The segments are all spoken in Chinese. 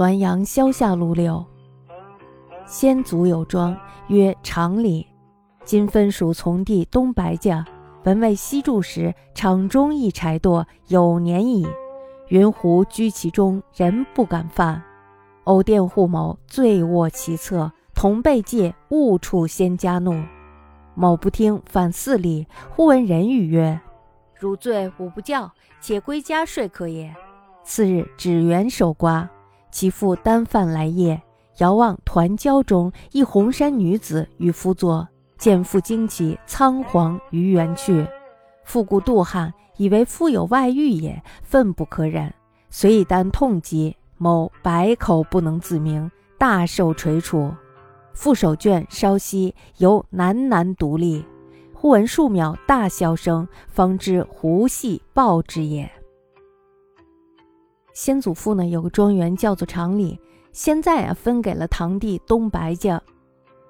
滦阳萧下路六。先祖有庄，曰长里。今分属从弟东白家。文为西柱时，场中一柴垛，有年矣。云胡居其中，人不敢犯。偶佃户某醉卧其侧，同被戒，误触先家怒。某不听，反四里，忽闻人语曰：“汝醉，吾不教，且归家睡可也。”次日，只缘守瓜，其父单饭来夜，遥望团椒中一红衫女子与夫坐。见父惊起，仓皇于园去。父故妒汗，以为夫有外遇也，愤不可忍，遂以丹痛击。某百口不能自明，大受垂楚。父手卷稍息，犹喃喃独立。忽闻数秒大笑声，方知胡系报之也。先祖父呢，有个庄园叫做长里，现在啊分给了堂弟东白家。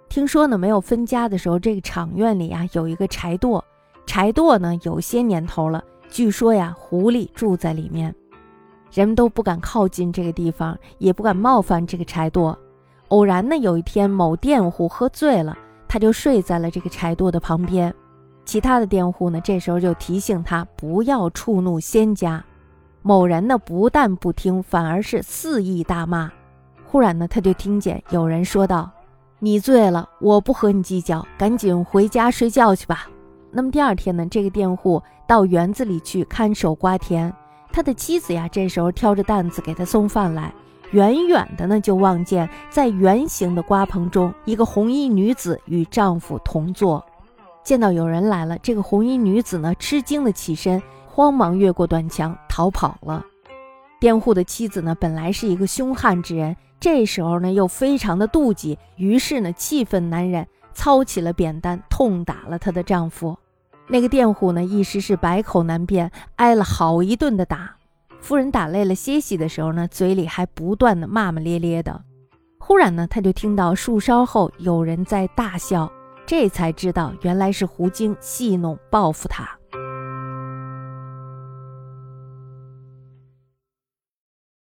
听说呢，没有分家的时候，这个场院里啊有一个柴垛，柴垛呢有些年头了。据说呀，狐狸住在里面，人们都不敢靠近这个地方，也不敢冒犯这个柴垛。偶然呢，有一天某佃户喝醉了，他就睡在了这个柴垛的旁边。其他的佃户呢，这时候就提醒他不要触怒仙家。某人呢，不但不听，反而是肆意大骂。忽然呢，他就听见有人说道。你醉了，我不和你计较，赶紧回家睡觉去吧。那么第二天呢，这个佃户到园子里去看守瓜田，他的妻子呀，这时候挑着担子给他送饭来，远远的呢就望见在圆形的瓜棚中，一个红衣女子与丈夫同坐。见到有人来了，这个红衣女子呢吃惊的起身，慌忙越过短墙逃跑了。佃户的妻子呢，本来是一个凶悍之人。这时候呢，又非常的妒忌，于是呢，气愤难忍，操起了扁担，痛打了她的丈夫。那个佃户呢，一时是百口难辩，挨了好一顿的打。夫人打累了歇息的时候呢，嘴里还不断的骂骂咧咧的。忽然呢，他就听到树梢后有人在大笑，这才知道原来是胡精戏弄报复他。